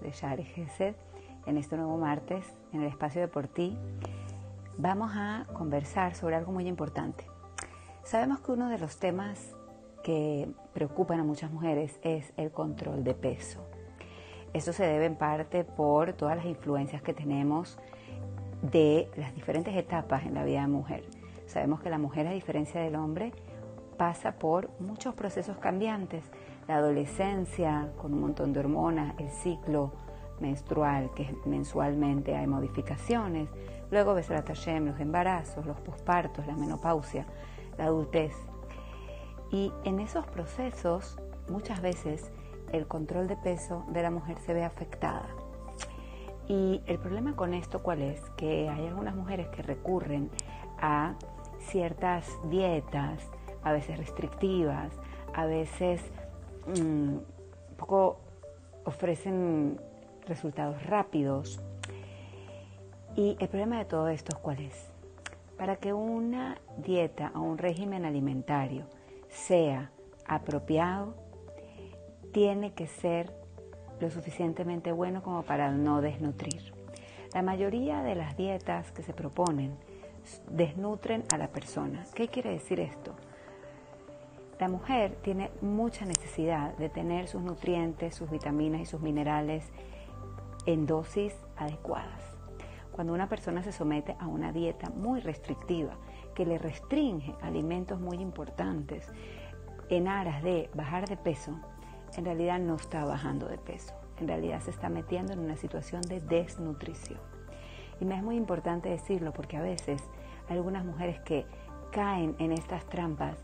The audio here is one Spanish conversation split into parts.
de Shari Gesed en este nuevo martes en el espacio de por ti. Vamos a conversar sobre algo muy importante. Sabemos que uno de los temas que preocupan a muchas mujeres es el control de peso. Esto se debe en parte por todas las influencias que tenemos de las diferentes etapas en la vida de mujer. Sabemos que la mujer, a diferencia del hombre, pasa por muchos procesos cambiantes. La adolescencia, con un montón de hormonas, el ciclo menstrual, que mensualmente hay modificaciones, luego Besrat Hashem, los embarazos, los pospartos, la menopausia, la adultez. Y en esos procesos, muchas veces, el control de peso de la mujer se ve afectada. Y el problema con esto, ¿cuál es? Que hay algunas mujeres que recurren a ciertas dietas, a veces restrictivas, a veces un mm, poco ofrecen resultados rápidos. Y el problema de todo esto es cuál es. Para que una dieta o un régimen alimentario sea apropiado, tiene que ser lo suficientemente bueno como para no desnutrir. La mayoría de las dietas que se proponen desnutren a la persona. ¿Qué quiere decir esto? La mujer tiene mucha necesidad de tener sus nutrientes, sus vitaminas y sus minerales en dosis adecuadas. Cuando una persona se somete a una dieta muy restrictiva, que le restringe alimentos muy importantes en aras de bajar de peso, en realidad no está bajando de peso, en realidad se está metiendo en una situación de desnutrición. Y me es muy importante decirlo porque a veces algunas mujeres que caen en estas trampas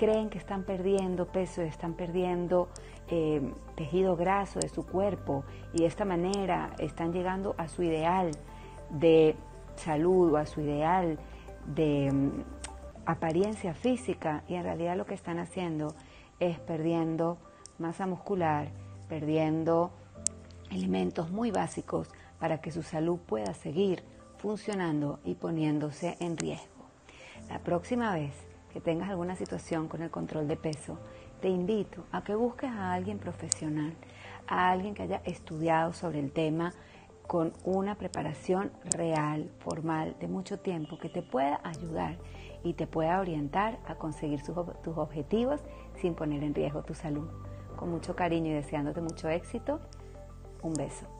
creen que están perdiendo peso, están perdiendo eh, tejido graso de su cuerpo y de esta manera están llegando a su ideal de salud o a su ideal de mm, apariencia física y en realidad lo que están haciendo es perdiendo masa muscular, perdiendo elementos muy básicos para que su salud pueda seguir funcionando y poniéndose en riesgo. La próxima vez que tengas alguna situación con el control de peso, te invito a que busques a alguien profesional, a alguien que haya estudiado sobre el tema con una preparación real, formal, de mucho tiempo, que te pueda ayudar y te pueda orientar a conseguir tus objetivos sin poner en riesgo tu salud. Con mucho cariño y deseándote mucho éxito, un beso.